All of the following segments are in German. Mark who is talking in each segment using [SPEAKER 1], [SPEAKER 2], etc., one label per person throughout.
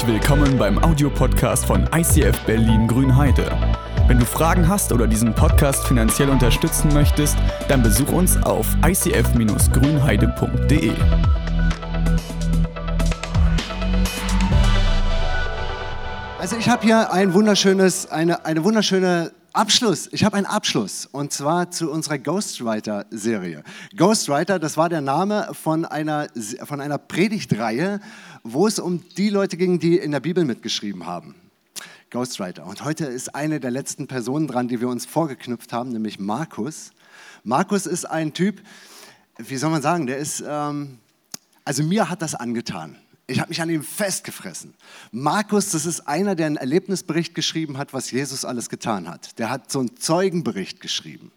[SPEAKER 1] Herzlich willkommen beim Audiopodcast von ICF Berlin Grünheide. Wenn du Fragen hast oder diesen Podcast finanziell unterstützen möchtest, dann besuch uns auf icf-grünheide.de.
[SPEAKER 2] Also ich habe hier ein wunderschönes, eine, eine wunderschöne Abschluss. Ich habe einen Abschluss und zwar zu unserer Ghostwriter-Serie. Ghostwriter, das war der Name von einer, von einer Predigtreihe, wo es um die Leute ging, die in der Bibel mitgeschrieben haben. Ghostwriter. Und heute ist eine der letzten Personen dran, die wir uns vorgeknüpft haben, nämlich Markus. Markus ist ein Typ, wie soll man sagen, der ist, ähm, also mir hat das angetan. Ich habe mich an ihm festgefressen. Markus, das ist einer, der einen Erlebnisbericht geschrieben hat, was Jesus alles getan hat. Der hat so einen Zeugenbericht geschrieben.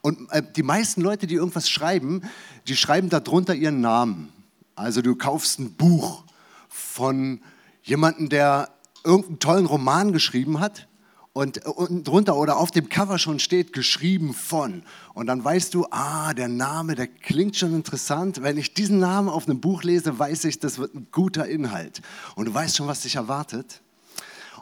[SPEAKER 2] Und äh, die meisten Leute, die irgendwas schreiben, die schreiben darunter ihren Namen. Also du kaufst ein Buch von jemandem, der irgendeinen tollen Roman geschrieben hat und unten drunter oder auf dem Cover schon steht, geschrieben von. Und dann weißt du, ah, der Name, der klingt schon interessant. Wenn ich diesen Namen auf einem Buch lese, weiß ich, das wird ein guter Inhalt. Und du weißt schon, was dich erwartet.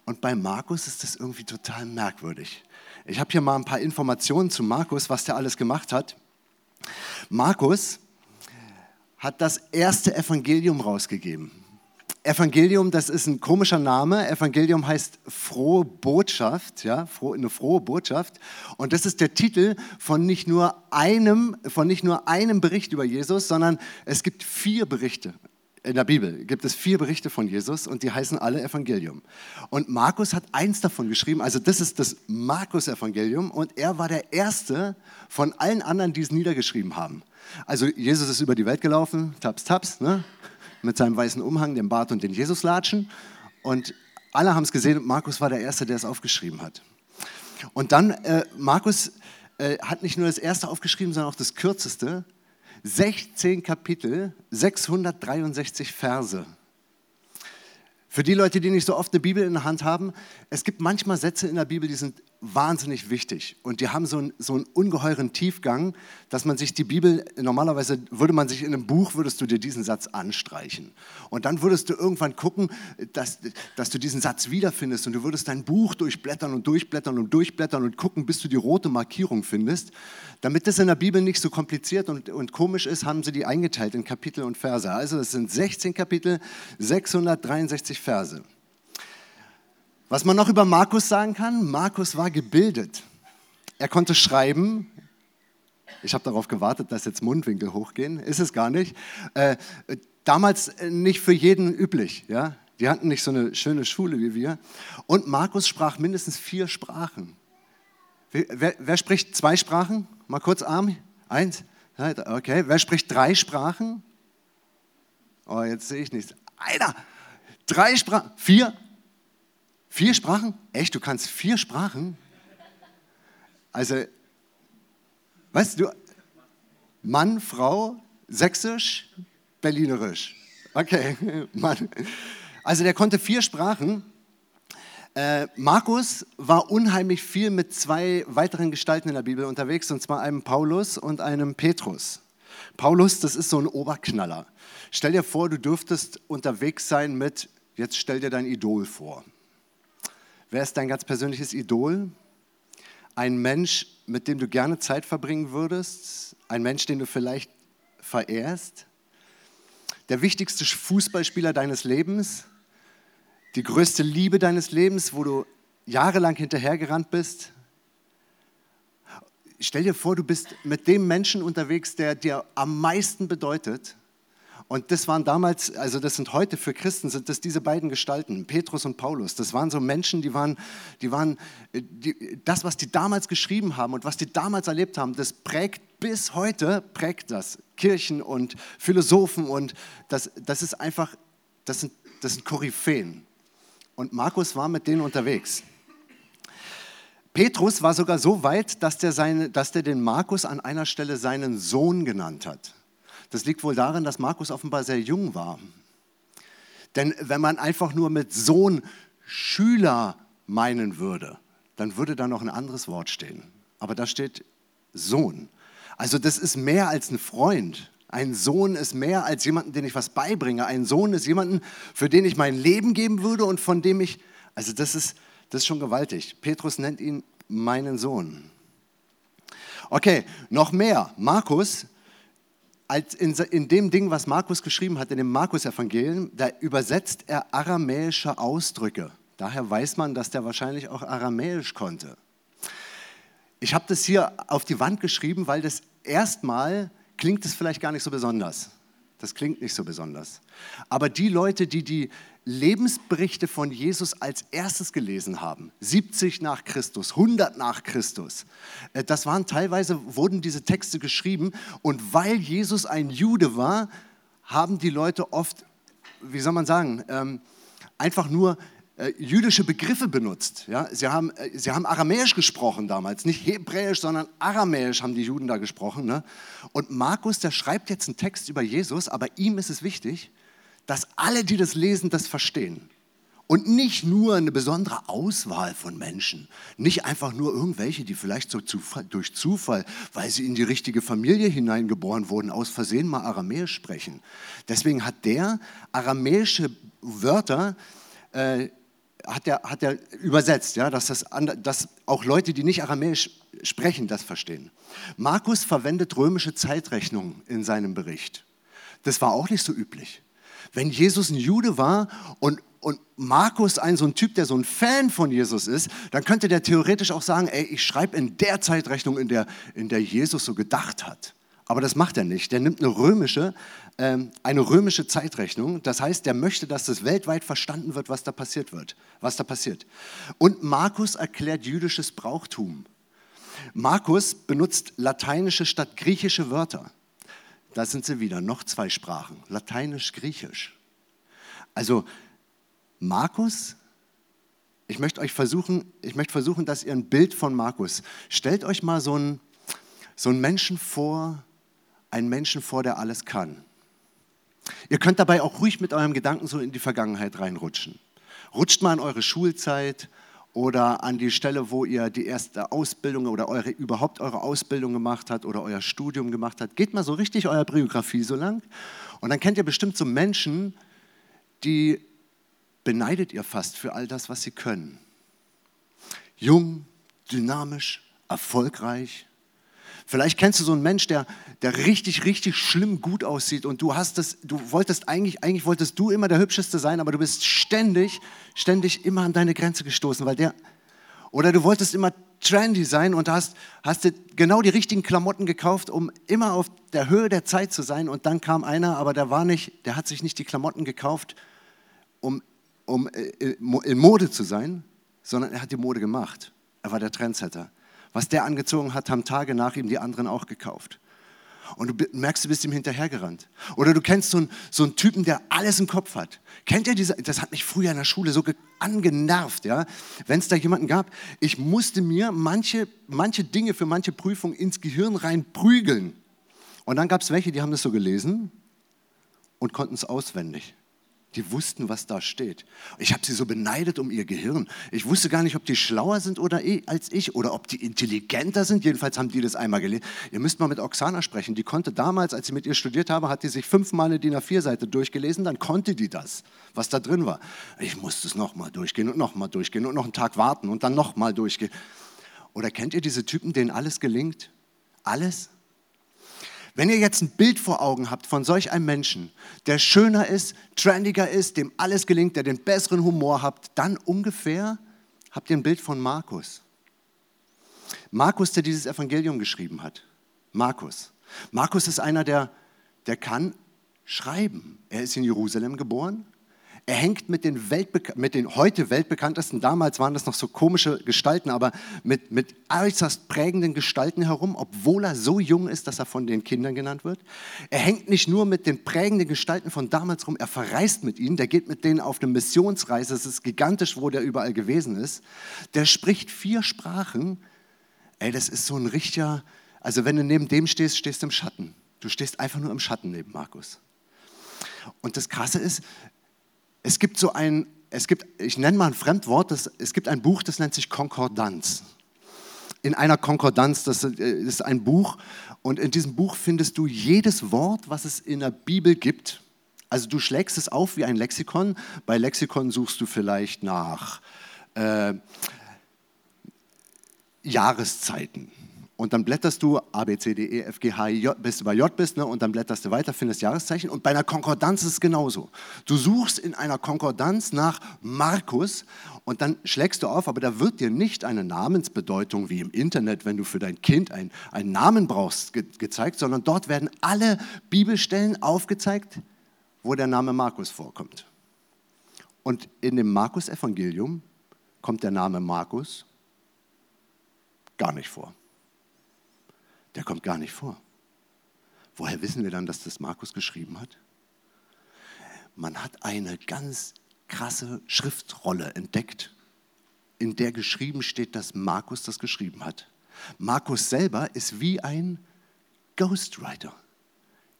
[SPEAKER 2] Und bei Markus ist das irgendwie total merkwürdig. Ich habe hier mal ein paar Informationen zu Markus, was der alles gemacht hat. Markus hat das erste Evangelium rausgegeben. Evangelium, das ist ein komischer Name. Evangelium heißt frohe Botschaft, ja, eine frohe Botschaft. Und das ist der Titel von nicht nur einem, von nicht nur einem Bericht über Jesus, sondern es gibt vier Berichte. In der Bibel gibt es vier Berichte von Jesus und die heißen alle Evangelium. Und Markus hat eins davon geschrieben, also das ist das Markus-Evangelium und er war der Erste von allen anderen, die es niedergeschrieben haben. Also Jesus ist über die Welt gelaufen, taps, taps, ne? Mit seinem weißen Umhang, dem Bart und den Jesuslatschen. Und alle haben es gesehen und Markus war der Erste, der es aufgeschrieben hat. Und dann, äh, Markus äh, hat nicht nur das Erste aufgeschrieben, sondern auch das Kürzeste. 16 Kapitel, 663 Verse. Für die Leute, die nicht so oft eine Bibel in der Hand haben, es gibt manchmal Sätze in der Bibel, die sind wahnsinnig wichtig und die haben so einen, so einen ungeheuren Tiefgang, dass man sich die Bibel, normalerweise würde man sich in einem Buch, würdest du dir diesen Satz anstreichen und dann würdest du irgendwann gucken, dass, dass du diesen Satz wiederfindest und du würdest dein Buch durchblättern und durchblättern und durchblättern und gucken, bis du die rote Markierung findest. Damit das in der Bibel nicht so kompliziert und, und komisch ist, haben sie die eingeteilt in Kapitel und Verse. Also es sind 16 Kapitel, 663 Verse. Was man noch über Markus sagen kann, Markus war gebildet. Er konnte schreiben. Ich habe darauf gewartet, dass jetzt Mundwinkel hochgehen. Ist es gar nicht. Äh, damals nicht für jeden üblich. Ja? Die hatten nicht so eine schöne Schule wie wir. Und Markus sprach mindestens vier Sprachen. Wer, wer spricht zwei Sprachen? Mal kurz Arm. Eins. Okay. Wer spricht drei Sprachen? Oh, jetzt sehe ich nichts. Einer. Drei Sprachen. Vier. Vier Sprachen? Echt, du kannst vier Sprachen? Also, weißt du, Mann, Frau, Sächsisch, Berlinerisch. Okay, Mann. Also der konnte vier Sprachen. Äh, Markus war unheimlich viel mit zwei weiteren Gestalten in der Bibel unterwegs, und zwar einem Paulus und einem Petrus. Paulus, das ist so ein Oberknaller. Stell dir vor, du dürftest unterwegs sein mit, jetzt stell dir dein Idol vor. Wer ist dein ganz persönliches Idol? Ein Mensch, mit dem du gerne Zeit verbringen würdest? Ein Mensch, den du vielleicht verehrst? Der wichtigste Fußballspieler deines Lebens? Die größte Liebe deines Lebens, wo du jahrelang hinterhergerannt bist? Stell dir vor, du bist mit dem Menschen unterwegs, der dir am meisten bedeutet und das waren damals, also das sind heute für Christen, sind das diese beiden Gestalten, Petrus und Paulus. Das waren so Menschen, die waren, die waren die, das, was die damals geschrieben haben und was die damals erlebt haben, das prägt bis heute, prägt das Kirchen und Philosophen und das, das ist einfach, das sind, das sind Koryphäen. Und Markus war mit denen unterwegs. Petrus war sogar so weit, dass der, seine, dass der den Markus an einer Stelle seinen Sohn genannt hat. Das liegt wohl daran, dass Markus offenbar sehr jung war. Denn wenn man einfach nur mit Sohn Schüler meinen würde, dann würde da noch ein anderes Wort stehen. Aber da steht Sohn. Also das ist mehr als ein Freund. Ein Sohn ist mehr als jemanden, den ich was beibringe. Ein Sohn ist jemanden, für den ich mein Leben geben würde und von dem ich, also das ist, das ist schon gewaltig. Petrus nennt ihn meinen Sohn. Okay, noch mehr. Markus, als in, in dem Ding, was Markus geschrieben hat, in dem Markus-Evangelium, da übersetzt er aramäische Ausdrücke. Daher weiß man, dass der wahrscheinlich auch aramäisch konnte. Ich habe das hier auf die Wand geschrieben, weil das erstmal klingt es vielleicht gar nicht so besonders. Das klingt nicht so besonders. Aber die Leute, die die Lebensberichte von Jesus als erstes gelesen haben, 70 nach Christus, 100 nach Christus, äh, das waren teilweise, wurden diese Texte geschrieben und weil Jesus ein Jude war, haben die Leute oft, wie soll man sagen, ähm, einfach nur äh, jüdische Begriffe benutzt. Ja? Sie, haben, äh, sie haben Aramäisch gesprochen damals, nicht Hebräisch, sondern Aramäisch haben die Juden da gesprochen. Ne? Und Markus, der schreibt jetzt einen Text über Jesus, aber ihm ist es wichtig, dass alle, die das lesen, das verstehen. Und nicht nur eine besondere Auswahl von Menschen, nicht einfach nur irgendwelche, die vielleicht so Zufall, durch Zufall, weil sie in die richtige Familie hineingeboren wurden, aus Versehen mal Aramäisch sprechen. Deswegen hat der aramäische Wörter äh, hat er, hat er übersetzt, ja, dass, das, dass auch Leute, die nicht Aramäisch sprechen, das verstehen. Markus verwendet römische Zeitrechnungen in seinem Bericht. Das war auch nicht so üblich. Wenn Jesus ein Jude war und, und Markus ein so ein Typ, der so ein Fan von Jesus ist, dann könnte der theoretisch auch sagen, ey, ich schreibe in der Zeitrechnung, in der, in der Jesus so gedacht hat. Aber das macht er nicht. Der nimmt eine römische, ähm, eine römische Zeitrechnung. Das heißt, der möchte, dass das weltweit verstanden wird, was da passiert wird, was da passiert. Und Markus erklärt jüdisches Brauchtum. Markus benutzt lateinische statt griechische Wörter. Da sind sie wieder, noch zwei Sprachen, lateinisch, griechisch. Also Markus, ich möchte euch versuchen, ich möchte versuchen, dass ihr ein Bild von Markus, stellt euch mal so einen, so einen Menschen vor, einen Menschen vor, der alles kann. Ihr könnt dabei auch ruhig mit eurem Gedanken so in die Vergangenheit reinrutschen. Rutscht mal in eure Schulzeit oder an die Stelle, wo ihr die erste Ausbildung oder eure, überhaupt eure Ausbildung gemacht habt oder euer Studium gemacht habt. Geht mal so richtig euer Biografie so lang und dann kennt ihr bestimmt so Menschen, die beneidet ihr fast für all das, was sie können. Jung, dynamisch, erfolgreich, Vielleicht kennst du so einen Mensch, der, der richtig, richtig schlimm gut aussieht und du hast das, du wolltest eigentlich, eigentlich wolltest du immer der Hübscheste sein, aber du bist ständig, ständig immer an deine Grenze gestoßen, weil der, oder du wolltest immer trendy sein und hast, hast dir genau die richtigen Klamotten gekauft, um immer auf der Höhe der Zeit zu sein und dann kam einer, aber der war nicht, der hat sich nicht die Klamotten gekauft, um, um äh, in Mode zu sein, sondern er hat die Mode gemacht. Er war der Trendsetter. Was der angezogen hat, haben Tage nach ihm die anderen auch gekauft. Und du merkst, du bist ihm hinterhergerannt. Oder du kennst so einen, so einen Typen, der alles im Kopf hat. Kennt ihr diese? Das hat mich früher in der Schule so angenervt, ja. Wenn es da jemanden gab, ich musste mir manche, manche Dinge für manche Prüfungen ins Gehirn rein prügeln. Und dann gab es welche, die haben das so gelesen und konnten es auswendig. Die wussten, was da steht. Ich habe sie so beneidet um ihr Gehirn. Ich wusste gar nicht, ob die schlauer sind oder als ich oder ob die intelligenter sind. Jedenfalls haben die das einmal gelesen. Ihr müsst mal mit Oksana sprechen. Die konnte damals, als ich mit ihr studiert habe, hat die sich fünfmal eine DIN A4-Seite durchgelesen. Dann konnte die das, was da drin war. Ich musste es nochmal durchgehen und nochmal durchgehen und noch einen Tag warten und dann nochmal durchgehen. Oder kennt ihr diese Typen, denen alles gelingt? Alles? Wenn ihr jetzt ein Bild vor Augen habt von solch einem Menschen, der schöner ist, trendiger ist, dem alles gelingt, der den besseren Humor habt, dann ungefähr habt ihr ein Bild von Markus. Markus, der dieses Evangelium geschrieben hat. Markus. Markus ist einer, der, der kann schreiben. Er ist in Jerusalem geboren. Er hängt mit den, mit den heute weltbekanntesten, damals waren das noch so komische Gestalten, aber mit, mit äußerst prägenden Gestalten herum, obwohl er so jung ist, dass er von den Kindern genannt wird. Er hängt nicht nur mit den prägenden Gestalten von damals rum, er verreist mit ihnen, der geht mit denen auf eine Missionsreise, es ist gigantisch, wo der überall gewesen ist. Der spricht vier Sprachen. Ey, das ist so ein richtiger, also wenn du neben dem stehst, stehst du im Schatten. Du stehst einfach nur im Schatten neben Markus. Und das Krasse ist, es gibt so ein, es gibt, ich nenne mal ein Fremdwort, das, es gibt ein Buch, das nennt sich Konkordanz. in einer Konkordanz, das ist ein Buch. Und in diesem Buch findest du jedes Wort, was es in der Bibel gibt. Also du schlägst es auf wie ein Lexikon. Bei Lexikon suchst du vielleicht nach äh, Jahreszeiten und dann blätterst du A, B, C, D, E, F, G, H, I, J, bis du bei J bist ne, und dann blätterst du weiter, findest Jahreszeichen. Und bei einer Konkordanz ist es genauso. Du suchst in einer Konkordanz nach Markus und dann schlägst du auf, aber da wird dir nicht eine Namensbedeutung wie im Internet, wenn du für dein Kind ein, einen Namen brauchst, ge gezeigt, sondern dort werden alle Bibelstellen aufgezeigt, wo der Name Markus vorkommt. Und in dem Markus-Evangelium kommt der Name Markus gar nicht vor der kommt gar nicht vor. Woher wissen wir dann, dass das Markus geschrieben hat? Man hat eine ganz krasse Schriftrolle entdeckt, in der geschrieben steht, dass Markus das geschrieben hat. Markus selber ist wie ein Ghostwriter.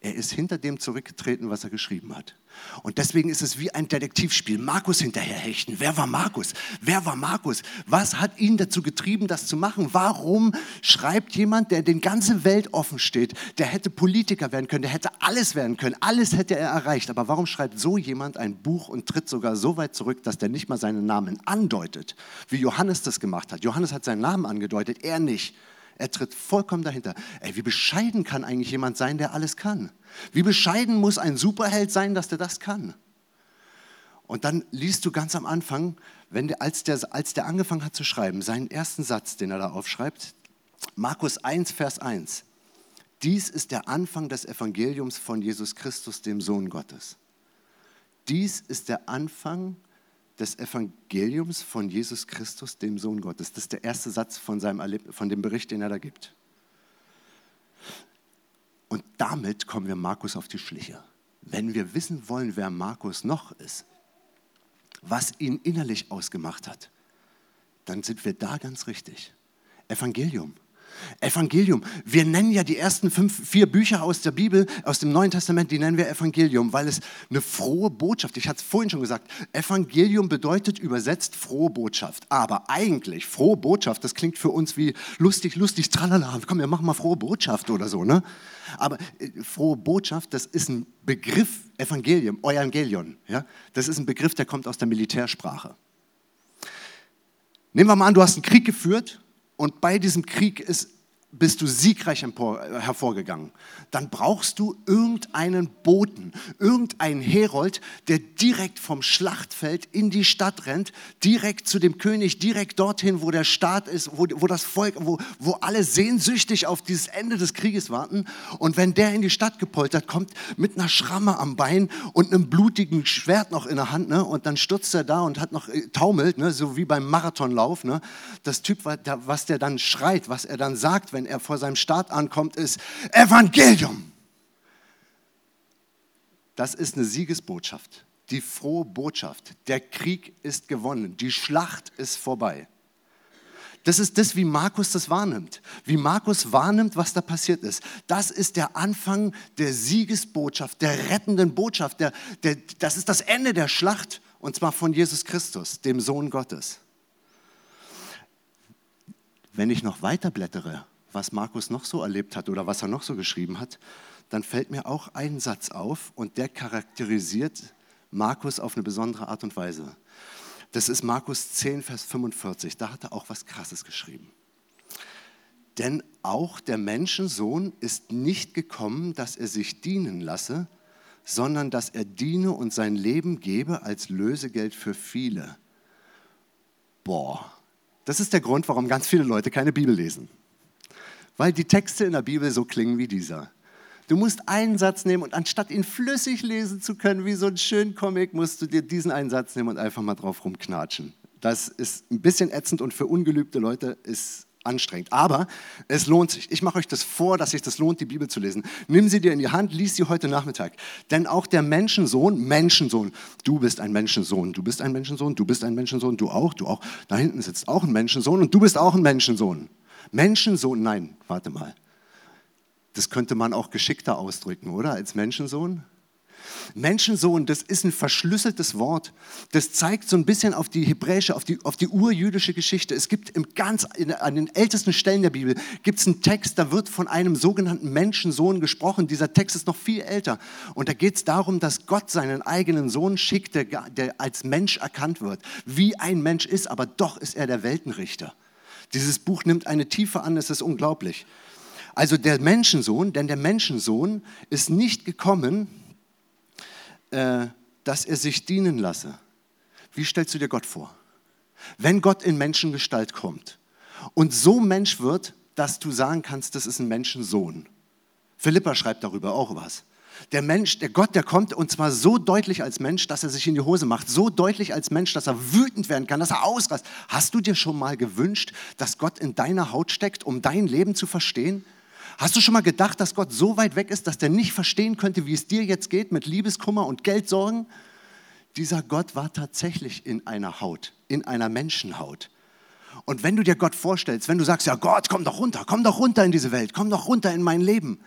[SPEAKER 2] Er ist hinter dem zurückgetreten, was er geschrieben hat. Und deswegen ist es wie ein Detektivspiel. Markus hinterherhechten. Wer war Markus? Wer war Markus? Was hat ihn dazu getrieben, das zu machen? Warum schreibt jemand, der den ganze Welt offen steht, der hätte Politiker werden können, der hätte alles werden können, alles hätte er erreicht. Aber warum schreibt so jemand ein Buch und tritt sogar so weit zurück, dass der nicht mal seinen Namen andeutet, wie Johannes das gemacht hat? Johannes hat seinen Namen angedeutet, er nicht. Er tritt vollkommen dahinter. Ey, wie bescheiden kann eigentlich jemand sein, der alles kann? Wie bescheiden muss ein Superheld sein, dass der das kann? Und dann liest du ganz am Anfang, wenn der, als, der, als der angefangen hat zu schreiben, seinen ersten Satz, den er da aufschreibt, Markus 1, Vers 1. Dies ist der Anfang des Evangeliums von Jesus Christus, dem Sohn Gottes. Dies ist der Anfang des des Evangeliums von Jesus Christus, dem Sohn Gottes. Das ist der erste Satz von, seinem Erleb von dem Bericht, den er da gibt. Und damit kommen wir Markus auf die Schliche. Wenn wir wissen wollen, wer Markus noch ist, was ihn innerlich ausgemacht hat, dann sind wir da ganz richtig. Evangelium. Evangelium. Wir nennen ja die ersten fünf, vier Bücher aus der Bibel, aus dem Neuen Testament, die nennen wir Evangelium, weil es eine frohe Botschaft, ich hatte es vorhin schon gesagt, Evangelium bedeutet übersetzt frohe Botschaft. Aber eigentlich, frohe Botschaft, das klingt für uns wie lustig, lustig, tralala, komm, wir machen mal frohe Botschaft oder so, ne? Aber äh, frohe Botschaft, das ist ein Begriff, Evangelium, Evangelion, ja? Das ist ein Begriff, der kommt aus der Militärsprache. Nehmen wir mal an, du hast einen Krieg geführt und bei diesem Krieg ist bist du siegreich hervorgegangen, dann brauchst du irgendeinen Boten, irgendeinen Herold, der direkt vom Schlachtfeld in die Stadt rennt, direkt zu dem König, direkt dorthin, wo der Staat ist, wo, wo das Volk, wo, wo alle sehnsüchtig auf dieses Ende des Krieges warten. Und wenn der in die Stadt gepoltert kommt, mit einer Schramme am Bein und einem blutigen Schwert noch in der Hand, ne, und dann stürzt er da und hat noch äh, taumelt, ne, so wie beim Marathonlauf. Ne, das Typ, was der dann schreit, was er dann sagt, wenn wenn er vor seinem Staat ankommt, ist Evangelium. Das ist eine Siegesbotschaft, die frohe Botschaft. Der Krieg ist gewonnen, die Schlacht ist vorbei. Das ist das, wie Markus das wahrnimmt. Wie Markus wahrnimmt, was da passiert ist. Das ist der Anfang der Siegesbotschaft, der rettenden Botschaft. Der, der, das ist das Ende der Schlacht und zwar von Jesus Christus, dem Sohn Gottes. Wenn ich noch weiter blättere was Markus noch so erlebt hat oder was er noch so geschrieben hat, dann fällt mir auch ein Satz auf und der charakterisiert Markus auf eine besondere Art und Weise. Das ist Markus 10, Vers 45. Da hat er auch was Krasses geschrieben. Denn auch der Menschensohn ist nicht gekommen, dass er sich dienen lasse, sondern dass er diene und sein Leben gebe als Lösegeld für viele. Boah, das ist der Grund, warum ganz viele Leute keine Bibel lesen weil die Texte in der Bibel so klingen wie dieser. Du musst einen Satz nehmen und anstatt ihn flüssig lesen zu können, wie so ein schönen Comic, musst du dir diesen einen Satz nehmen und einfach mal drauf rumknatschen. Das ist ein bisschen ätzend und für ungelübte Leute ist anstrengend. Aber es lohnt sich. Ich mache euch das vor, dass sich das lohnt, die Bibel zu lesen. Nimm sie dir in die Hand, lies sie heute Nachmittag. Denn auch der Menschensohn, Menschensohn, du bist ein Menschensohn, du bist ein Menschensohn, du bist ein Menschensohn, du auch, du auch. Da hinten sitzt auch ein Menschensohn und du bist auch ein Menschensohn. Menschensohn, nein, warte mal. Das könnte man auch geschickter ausdrücken, oder? Als Menschensohn. Menschensohn, das ist ein verschlüsseltes Wort. Das zeigt so ein bisschen auf die hebräische, auf die, auf die urjüdische Geschichte. Es gibt im ganz, in, an den ältesten Stellen der Bibel gibt es einen Text, da wird von einem sogenannten Menschensohn gesprochen. Dieser Text ist noch viel älter. Und da geht es darum, dass Gott seinen eigenen Sohn schickt, der, der als Mensch erkannt wird. Wie ein Mensch ist, aber doch ist er der Weltenrichter. Dieses Buch nimmt eine Tiefe an, es ist unglaublich. Also der Menschensohn, denn der Menschensohn ist nicht gekommen, äh, dass er sich dienen lasse. Wie stellst du dir Gott vor? Wenn Gott in Menschengestalt kommt und so Mensch wird, dass du sagen kannst, das ist ein Menschensohn. Philippa schreibt darüber auch was. Der Mensch, der Gott, der kommt und zwar so deutlich als Mensch, dass er sich in die Hose macht, so deutlich als Mensch, dass er wütend werden kann, dass er ausrast. Hast du dir schon mal gewünscht, dass Gott in deiner Haut steckt, um dein Leben zu verstehen? Hast du schon mal gedacht, dass Gott so weit weg ist, dass der nicht verstehen könnte, wie es dir jetzt geht mit Liebeskummer und Geldsorgen? Dieser Gott war tatsächlich in einer Haut, in einer Menschenhaut. Und wenn du dir Gott vorstellst, wenn du sagst, ja Gott, komm doch runter, komm doch runter in diese Welt, komm doch runter in mein Leben,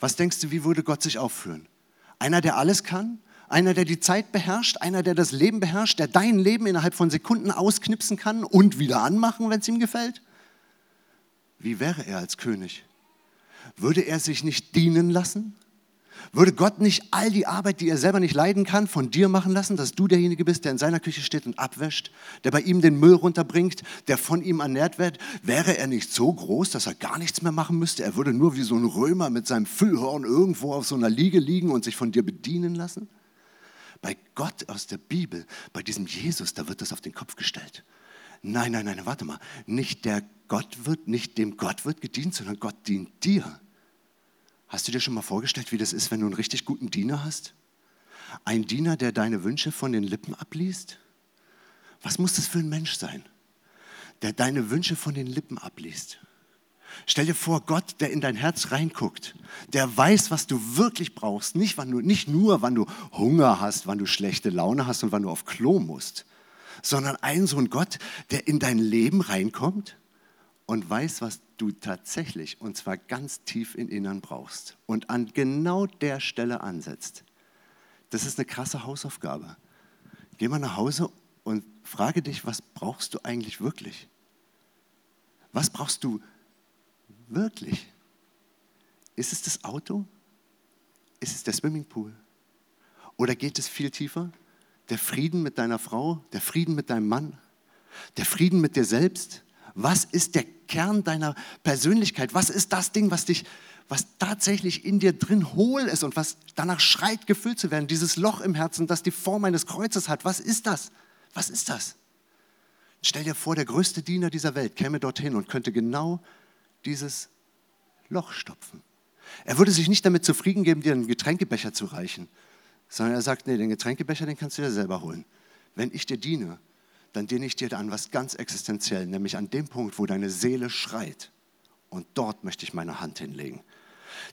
[SPEAKER 2] was denkst du, wie würde Gott sich aufführen? Einer, der alles kann? Einer, der die Zeit beherrscht? Einer, der das Leben beherrscht? Der dein Leben innerhalb von Sekunden ausknipsen kann und wieder anmachen, wenn es ihm gefällt? Wie wäre er als König? Würde er sich nicht dienen lassen? Würde Gott nicht all die Arbeit, die er selber nicht leiden kann, von dir machen lassen, dass du derjenige bist, der in seiner Küche steht und abwäscht, der bei ihm den Müll runterbringt, der von ihm ernährt wird? Wäre er nicht so groß, dass er gar nichts mehr machen müsste? Er würde nur wie so ein Römer mit seinem Füllhorn irgendwo auf so einer Liege liegen und sich von dir bedienen lassen? Bei Gott aus der Bibel, bei diesem Jesus, da wird das auf den Kopf gestellt. Nein, nein, nein, warte mal. Nicht der Gott wird, nicht dem Gott wird gedient, sondern Gott dient dir. Hast du dir schon mal vorgestellt, wie das ist, wenn du einen richtig guten Diener hast? Ein Diener, der deine Wünsche von den Lippen abliest? Was muss das für ein Mensch sein, der deine Wünsche von den Lippen abliest? Stell dir vor, Gott, der in dein Herz reinguckt, der weiß, was du wirklich brauchst, nicht, wann du, nicht nur, wann du Hunger hast, wann du schlechte Laune hast und wann du auf Klo musst, sondern ein so ein Gott, der in dein Leben reinkommt und weiß, was du tatsächlich, und zwar ganz tief im Innern brauchst und an genau der Stelle ansetzt. Das ist eine krasse Hausaufgabe. Geh mal nach Hause und frage dich, was brauchst du eigentlich wirklich? Was brauchst du wirklich? Ist es das Auto? Ist es der Swimmingpool? Oder geht es viel tiefer? Der Frieden mit deiner Frau, der Frieden mit deinem Mann, der Frieden mit dir selbst? Was ist der Kern deiner Persönlichkeit? Was ist das Ding, was dich, was tatsächlich in dir drin hohl ist und was danach schreit, gefüllt zu werden? Dieses Loch im Herzen, das die Form eines Kreuzes hat. Was ist das? Was ist das? Stell dir vor, der größte Diener dieser Welt käme dorthin und könnte genau dieses Loch stopfen. Er würde sich nicht damit zufrieden geben, dir einen Getränkebecher zu reichen, sondern er sagt, nee, den Getränkebecher, den kannst du dir selber holen. Wenn ich dir diene, dann diene ich dir an was ganz existenziell, nämlich an dem Punkt, wo deine Seele schreit. Und dort möchte ich meine Hand hinlegen.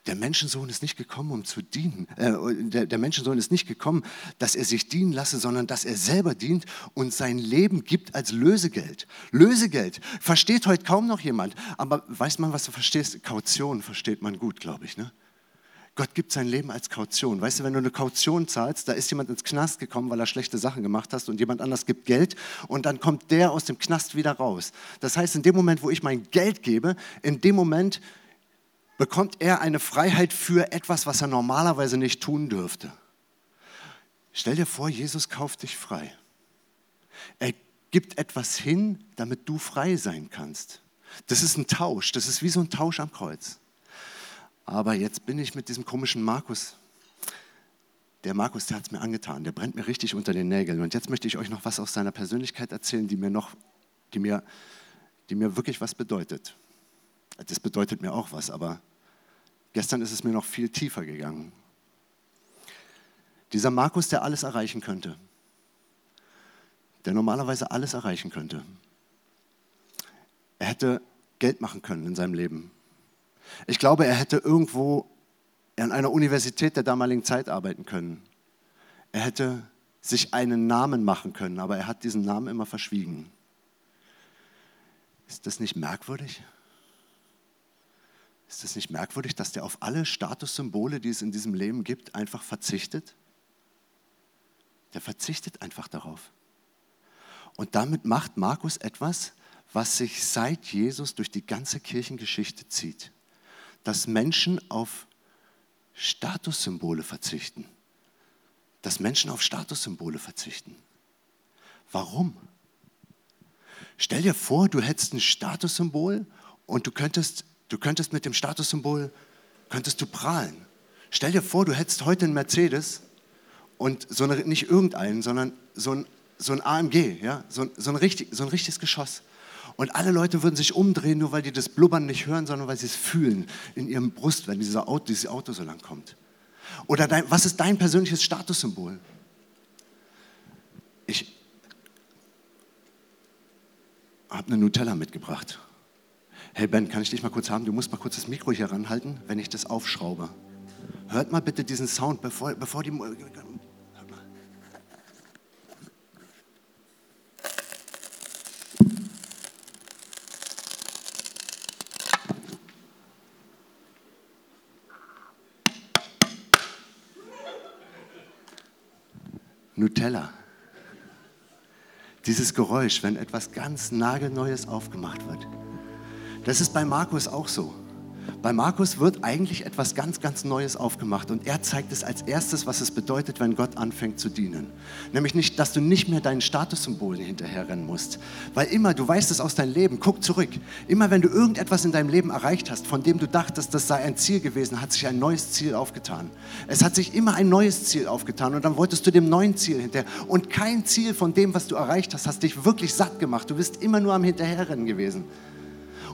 [SPEAKER 2] Der Menschensohn ist nicht gekommen, um zu dienen. Äh, der, der, Menschensohn ist nicht gekommen, dass er sich dienen lasse, sondern dass er selber dient und sein Leben gibt als Lösegeld. Lösegeld versteht heute kaum noch jemand. Aber weiß man, was du verstehst? Kaution versteht man gut, glaube ich. Ne? Gott gibt sein Leben als Kaution. Weißt du, wenn du eine Kaution zahlst, da ist jemand ins Knast gekommen, weil er schlechte Sachen gemacht hat und jemand anders gibt Geld und dann kommt der aus dem Knast wieder raus. Das heißt, in dem Moment, wo ich mein Geld gebe, in dem Moment bekommt er eine Freiheit für etwas, was er normalerweise nicht tun dürfte. Stell dir vor, Jesus kauft dich frei. Er gibt etwas hin, damit du frei sein kannst. Das ist ein Tausch, das ist wie so ein Tausch am Kreuz. Aber jetzt bin ich mit diesem komischen Markus. Der Markus, der hat es mir angetan, der brennt mir richtig unter den Nägeln. Und jetzt möchte ich euch noch was aus seiner Persönlichkeit erzählen, die mir noch, die mir, die mir wirklich was bedeutet. Das bedeutet mir auch was, aber gestern ist es mir noch viel tiefer gegangen. Dieser Markus, der alles erreichen könnte, der normalerweise alles erreichen könnte. Er hätte Geld machen können in seinem Leben. Ich glaube, er hätte irgendwo an einer Universität der damaligen Zeit arbeiten können. Er hätte sich einen Namen machen können, aber er hat diesen Namen immer verschwiegen. Ist das nicht merkwürdig? Ist das nicht merkwürdig, dass der auf alle Statussymbole, die es in diesem Leben gibt, einfach verzichtet? Der verzichtet einfach darauf. Und damit macht Markus etwas, was sich seit Jesus durch die ganze Kirchengeschichte zieht. Dass Menschen auf Statussymbole verzichten. Dass Menschen auf Statussymbole verzichten. Warum? Stell dir vor, du hättest ein Statussymbol und du könntest, du könntest mit dem Statussymbol, könntest du prahlen. Stell dir vor, du hättest heute einen Mercedes und so eine, nicht irgendeinen, sondern so ein, so ein AMG, ja? so, so, ein richtig, so ein richtiges Geschoss. Und alle Leute würden sich umdrehen, nur weil die das Blubbern nicht hören, sondern weil sie es fühlen in ihrem Brust, wenn dieser Auto, dieses Auto so lang kommt. Oder dein, was ist dein persönliches Statussymbol? Ich habe eine Nutella mitgebracht. Hey Ben, kann ich dich mal kurz haben? Du musst mal kurz das Mikro hier ranhalten, wenn ich das aufschraube. Hört mal bitte diesen Sound, bevor, bevor die. Nutella. Dieses Geräusch, wenn etwas ganz nagelneues aufgemacht wird. Das ist bei Markus auch so. Bei Markus wird eigentlich etwas ganz, ganz Neues aufgemacht und er zeigt es als erstes, was es bedeutet, wenn Gott anfängt zu dienen. Nämlich nicht, dass du nicht mehr deinen Statussymbolen hinterherrennen musst. Weil immer, du weißt es aus deinem Leben, guck zurück. Immer wenn du irgendetwas in deinem Leben erreicht hast, von dem du dachtest, das sei ein Ziel gewesen, hat sich ein neues Ziel aufgetan. Es hat sich immer ein neues Ziel aufgetan und dann wolltest du dem neuen Ziel hinterher. Und kein Ziel von dem, was du erreicht hast, hast dich wirklich satt gemacht. Du bist immer nur am Hinterherrennen gewesen.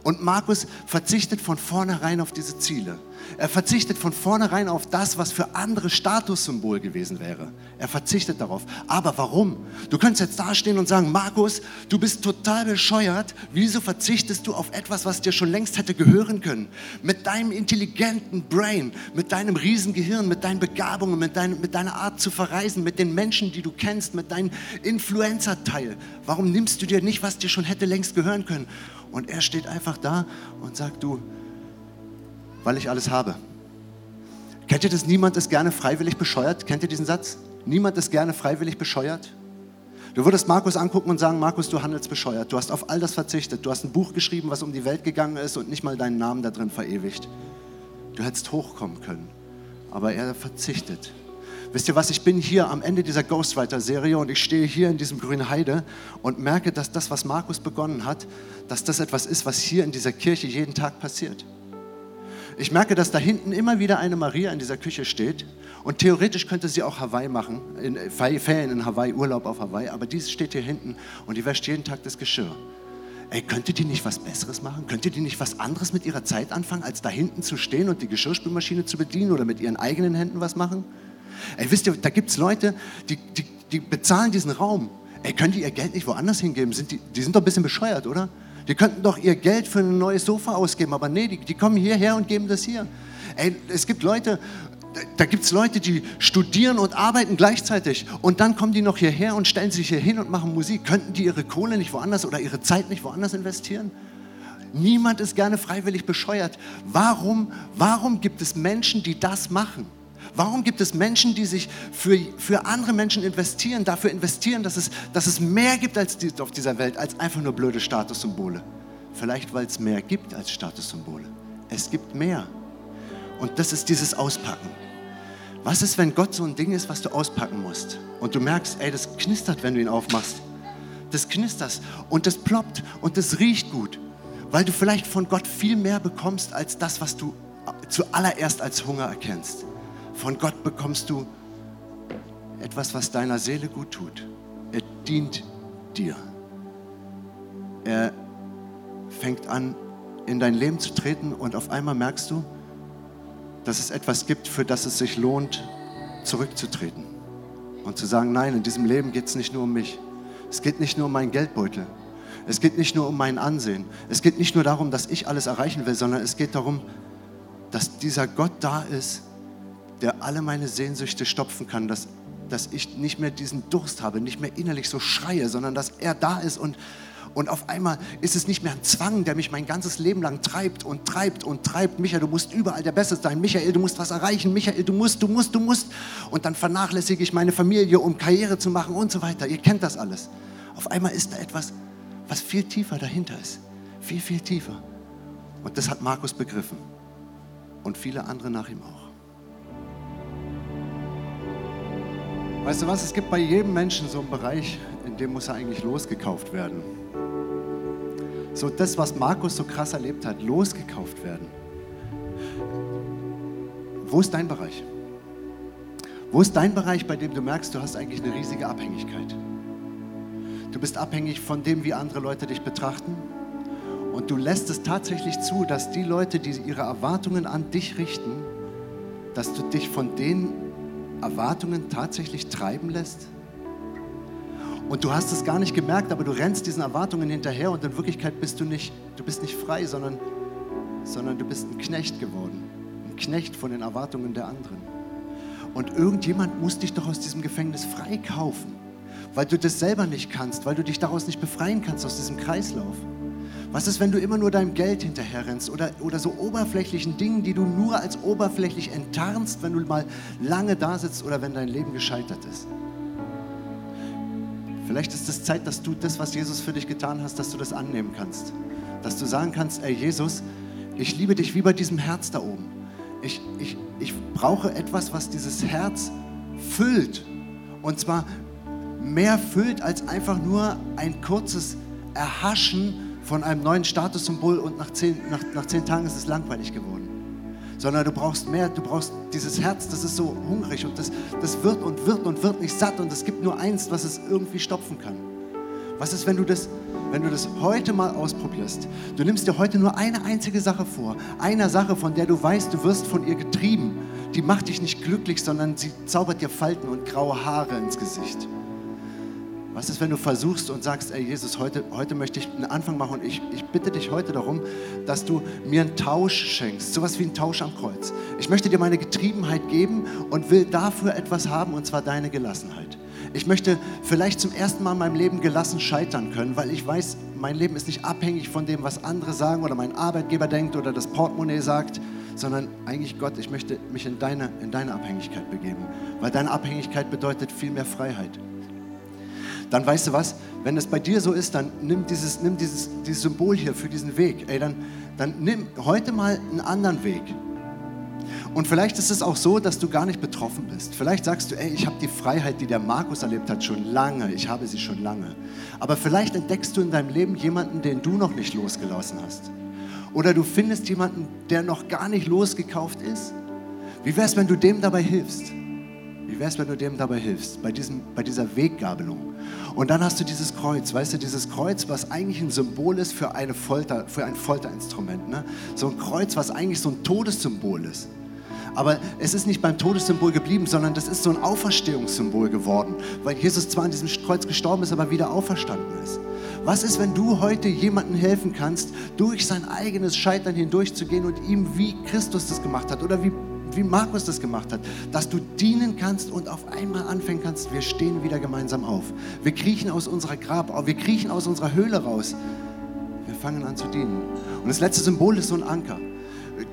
[SPEAKER 2] Und Markus verzichtet von vornherein auf diese Ziele. Er verzichtet von vornherein auf das, was für andere Statussymbol gewesen wäre. Er verzichtet darauf. Aber warum? Du könntest jetzt dastehen und sagen, Markus, du bist total bescheuert. Wieso verzichtest du auf etwas, was dir schon längst hätte gehören können? Mit deinem intelligenten Brain, mit deinem Riesengehirn, mit deinen Begabungen, mit, dein, mit deiner Art zu verreisen, mit den Menschen, die du kennst, mit deinem Influencer-Teil. Warum nimmst du dir nicht, was dir schon hätte längst gehören können? Und er steht einfach da und sagt, du, weil ich alles habe. Kennt ihr das? Niemand ist gerne freiwillig bescheuert. Kennt ihr diesen Satz? Niemand ist gerne freiwillig bescheuert. Du würdest Markus angucken und sagen, Markus, du handelst bescheuert. Du hast auf all das verzichtet. Du hast ein Buch geschrieben, was um die Welt gegangen ist und nicht mal deinen Namen da drin verewigt. Du hättest hochkommen können. Aber er verzichtet. Wisst ihr was, ich bin hier am Ende dieser Ghostwriter-Serie und ich stehe hier in diesem grünen Heide und merke, dass das, was Markus begonnen hat, dass das etwas ist, was hier in dieser Kirche jeden Tag passiert. Ich merke, dass da hinten immer wieder eine Maria in dieser Küche steht und theoretisch könnte sie auch Hawaii machen, in Ferien in Hawaii, Urlaub auf Hawaii, aber die steht hier hinten und die wäscht jeden Tag das Geschirr. Ey, könnte die nicht was Besseres machen? Könnte die nicht was anderes mit ihrer Zeit anfangen, als da hinten zu stehen und die Geschirrspülmaschine zu bedienen oder mit ihren eigenen Händen was machen? Ey, wisst ihr, da gibt es Leute, die, die, die bezahlen diesen Raum. Ey, können die ihr Geld nicht woanders hingeben? Sind die, die sind doch ein bisschen bescheuert, oder? Die könnten doch ihr Geld für ein neues Sofa ausgeben, aber nee, die, die kommen hierher und geben das hier. Ey, es gibt Leute, da gibt es Leute, die studieren und arbeiten gleichzeitig und dann kommen die noch hierher und stellen sich hier hin und machen Musik. Könnten die ihre Kohle nicht woanders oder ihre Zeit nicht woanders investieren? Niemand ist gerne freiwillig bescheuert. Warum, warum gibt es Menschen, die das machen? Warum gibt es Menschen, die sich für, für andere Menschen investieren, dafür investieren, dass es, dass es mehr gibt als die, auf dieser Welt, als einfach nur blöde Statussymbole? Vielleicht, weil es mehr gibt als Statussymbole. Es gibt mehr. Und das ist dieses Auspacken. Was ist, wenn Gott so ein Ding ist, was du auspacken musst? Und du merkst, ey, das knistert, wenn du ihn aufmachst. Das knistert und das ploppt und das riecht gut, weil du vielleicht von Gott viel mehr bekommst als das, was du zuallererst als Hunger erkennst. Von Gott bekommst du etwas, was deiner Seele gut tut. Er dient dir. Er fängt an, in dein Leben zu treten und auf einmal merkst du, dass es etwas gibt, für das es sich lohnt, zurückzutreten und zu sagen, nein, in diesem Leben geht es nicht nur um mich. Es geht nicht nur um meinen Geldbeutel. Es geht nicht nur um mein Ansehen. Es geht nicht nur darum, dass ich alles erreichen will, sondern es geht darum, dass dieser Gott da ist, der alle meine Sehnsüchte stopfen kann, dass, dass ich nicht mehr diesen Durst habe, nicht mehr innerlich so schreie, sondern dass er da ist und, und auf einmal ist es nicht mehr ein Zwang, der mich mein ganzes Leben lang treibt und treibt und treibt. Michael, du musst überall der Beste sein. Michael, du musst was erreichen. Michael, du musst, du musst, du musst. Und dann vernachlässige ich meine Familie, um Karriere zu machen und so weiter. Ihr kennt das alles. Auf einmal ist da etwas, was viel tiefer dahinter ist. Viel, viel tiefer. Und das hat Markus begriffen. Und viele andere nach ihm auch. Weißt du was, es gibt bei jedem Menschen so einen Bereich, in dem muss er eigentlich losgekauft werden. So das, was Markus so krass erlebt hat, losgekauft werden. Wo ist dein Bereich? Wo ist dein Bereich, bei dem du merkst, du hast eigentlich eine riesige Abhängigkeit? Du bist abhängig von dem, wie andere Leute dich betrachten. Und du lässt es tatsächlich zu, dass die Leute, die ihre Erwartungen an dich richten, dass du dich von den Erwartungen tatsächlich treiben lässt? Und du hast es gar nicht gemerkt, aber du rennst diesen Erwartungen hinterher und in Wirklichkeit bist du nicht, du bist nicht frei, sondern, sondern du bist ein Knecht geworden. Ein Knecht von den Erwartungen der anderen. Und irgendjemand muss dich doch aus diesem Gefängnis freikaufen, weil du das selber nicht kannst, weil du dich daraus nicht befreien kannst aus diesem Kreislauf. Was ist, wenn du immer nur deinem Geld hinterherrennst oder, oder so oberflächlichen Dingen, die du nur als oberflächlich enttarnst, wenn du mal lange da sitzt oder wenn dein Leben gescheitert ist? Vielleicht ist es Zeit, dass du das, was Jesus für dich getan hast, dass du das annehmen kannst. Dass du sagen kannst, ey Jesus, ich liebe dich wie bei diesem Herz da oben. Ich, ich, ich brauche etwas, was dieses Herz füllt. Und zwar mehr füllt als einfach nur ein kurzes Erhaschen von einem neuen Statussymbol und nach zehn, nach, nach zehn Tagen ist es langweilig geworden sondern du brauchst mehr, du brauchst dieses Herz, das ist so hungrig und das, das wird und wird und wird nicht satt und es gibt nur eins, was es irgendwie stopfen kann. Was ist, wenn du das, wenn du das heute mal ausprobierst? Du nimmst dir heute nur eine einzige Sache vor, eine Sache, von der du weißt, du wirst von ihr getrieben. Die macht dich nicht glücklich, sondern sie zaubert dir Falten und graue Haare ins Gesicht. Was ist, wenn du versuchst und sagst, ey Jesus, heute, heute möchte ich einen Anfang machen und ich, ich bitte dich heute darum, dass du mir einen Tausch schenkst, sowas wie einen Tausch am Kreuz. Ich möchte dir meine Getriebenheit geben und will dafür etwas haben und zwar deine Gelassenheit. Ich möchte vielleicht zum ersten Mal in meinem Leben gelassen scheitern können, weil ich weiß, mein Leben ist nicht abhängig von dem, was andere sagen oder mein Arbeitgeber denkt oder das Portemonnaie sagt, sondern eigentlich Gott, ich möchte mich in deine, in deine Abhängigkeit begeben, weil deine Abhängigkeit bedeutet viel mehr Freiheit dann weißt du was, wenn es bei dir so ist, dann nimm dieses, nimm dieses, dieses Symbol hier für diesen Weg. Ey, dann, dann nimm heute mal einen anderen Weg. Und vielleicht ist es auch so, dass du gar nicht betroffen bist. Vielleicht sagst du, ey, ich habe die Freiheit, die der Markus erlebt hat, schon lange. Ich habe sie schon lange. Aber vielleicht entdeckst du in deinem Leben jemanden, den du noch nicht losgelassen hast. Oder du findest jemanden, der noch gar nicht losgekauft ist. Wie wäre es, wenn du dem dabei hilfst? Wie wäre es, wenn du dem dabei hilfst, bei, diesem, bei dieser Weggabelung? Und dann hast du dieses Kreuz, weißt du, dieses Kreuz, was eigentlich ein Symbol ist für, eine Folter, für ein Folterinstrument. Ne? So ein Kreuz, was eigentlich so ein Todessymbol ist. Aber es ist nicht beim Todessymbol geblieben, sondern das ist so ein Auferstehungssymbol geworden, weil Jesus zwar an diesem Kreuz gestorben ist, aber wieder auferstanden ist. Was ist, wenn du heute jemandem helfen kannst, durch sein eigenes Scheitern hindurchzugehen und ihm, wie Christus das gemacht hat oder wie wie Markus das gemacht hat, dass du dienen kannst und auf einmal anfangen kannst, wir stehen wieder gemeinsam auf. Wir kriechen aus unserer Grab, wir kriechen aus unserer Höhle raus. Wir fangen an zu dienen. Und das letzte Symbol ist so ein Anker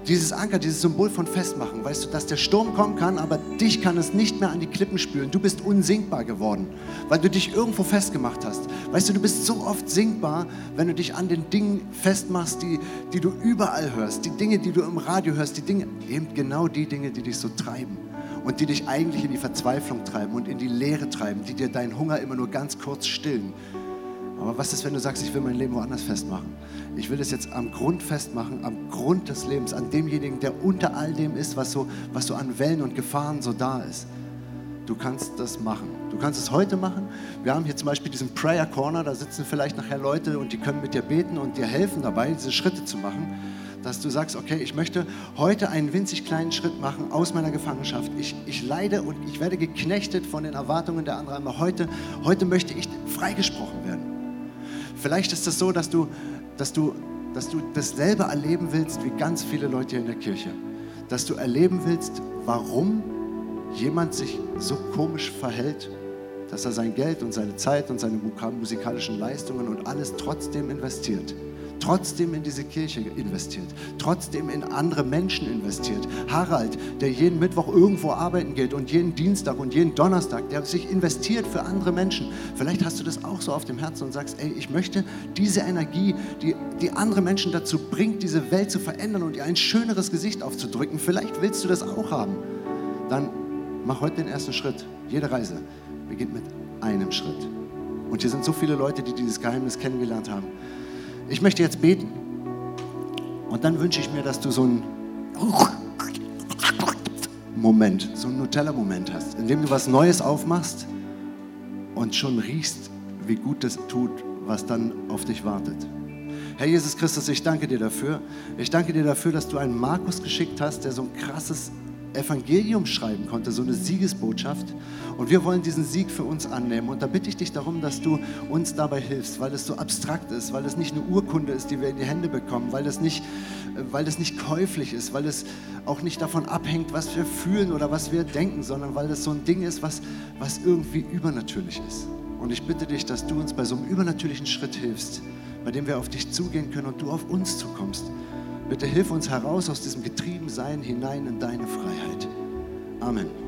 [SPEAKER 2] dieses Anker, dieses Symbol von Festmachen, weißt du, dass der Sturm kommen kann, aber dich kann es nicht mehr an die Klippen spüren. Du bist unsinkbar geworden, weil du dich irgendwo festgemacht hast. Weißt du, du bist so oft sinkbar, wenn du dich an den Dingen festmachst, die, die du überall hörst, die Dinge, die du im Radio hörst, die Dinge, eben genau die Dinge, die dich so treiben und die dich eigentlich in die Verzweiflung treiben und in die Leere treiben, die dir deinen Hunger immer nur ganz kurz stillen. Aber was ist, wenn du sagst, ich will mein Leben woanders festmachen? Ich will es jetzt am Grund festmachen, am Grund des Lebens, an demjenigen, der unter all dem ist, was so, was so an Wellen und Gefahren so da ist. Du kannst das machen. Du kannst es heute machen. Wir haben hier zum Beispiel diesen Prayer Corner, da sitzen vielleicht nachher Leute und die können mit dir beten und dir helfen dabei, diese Schritte zu machen dass du sagst, okay, ich möchte heute einen winzig kleinen Schritt machen aus meiner Gefangenschaft. Ich, ich leide und ich werde geknechtet von den Erwartungen der anderen. Aber heute, heute möchte ich freigesprochen werden. Vielleicht ist es so, dass du, dass, du, dass du dasselbe erleben willst wie ganz viele Leute hier in der Kirche. Dass du erleben willst, warum jemand sich so komisch verhält, dass er sein Geld und seine Zeit und seine musikalischen Leistungen und alles trotzdem investiert. Trotzdem in diese Kirche investiert, trotzdem in andere Menschen investiert. Harald, der jeden Mittwoch irgendwo arbeiten geht und jeden Dienstag und jeden Donnerstag, der sich investiert für andere Menschen. Vielleicht hast du das auch so auf dem Herzen und sagst, ey, ich möchte diese Energie, die, die andere Menschen dazu bringt, diese Welt zu verändern und ihr ein schöneres Gesicht aufzudrücken. Vielleicht willst du das auch haben. Dann mach heute den ersten Schritt. Jede Reise beginnt mit einem Schritt. Und hier sind so viele Leute, die dieses Geheimnis kennengelernt haben. Ich möchte jetzt beten. Und dann wünsche ich mir, dass du so einen Moment, so einen Nutella-Moment hast, in dem du was Neues aufmachst und schon riechst, wie gut das tut, was dann auf dich wartet. Herr Jesus Christus, ich danke dir dafür. Ich danke dir dafür, dass du einen Markus geschickt hast, der so ein krasses Evangelium schreiben konnte, so eine Siegesbotschaft. Und wir wollen diesen Sieg für uns annehmen. Und da bitte ich dich darum, dass du uns dabei hilfst, weil es so abstrakt ist, weil es nicht eine Urkunde ist, die wir in die Hände bekommen, weil es nicht, weil es nicht käuflich ist, weil es auch nicht davon abhängt, was wir fühlen oder was wir denken, sondern weil es so ein Ding ist, was, was irgendwie übernatürlich ist. Und ich bitte dich, dass du uns bei so einem übernatürlichen Schritt hilfst, bei dem wir auf dich zugehen können und du auf uns zukommst. Bitte hilf uns heraus aus diesem Getriebensein hinein in deine Freiheit. Amen.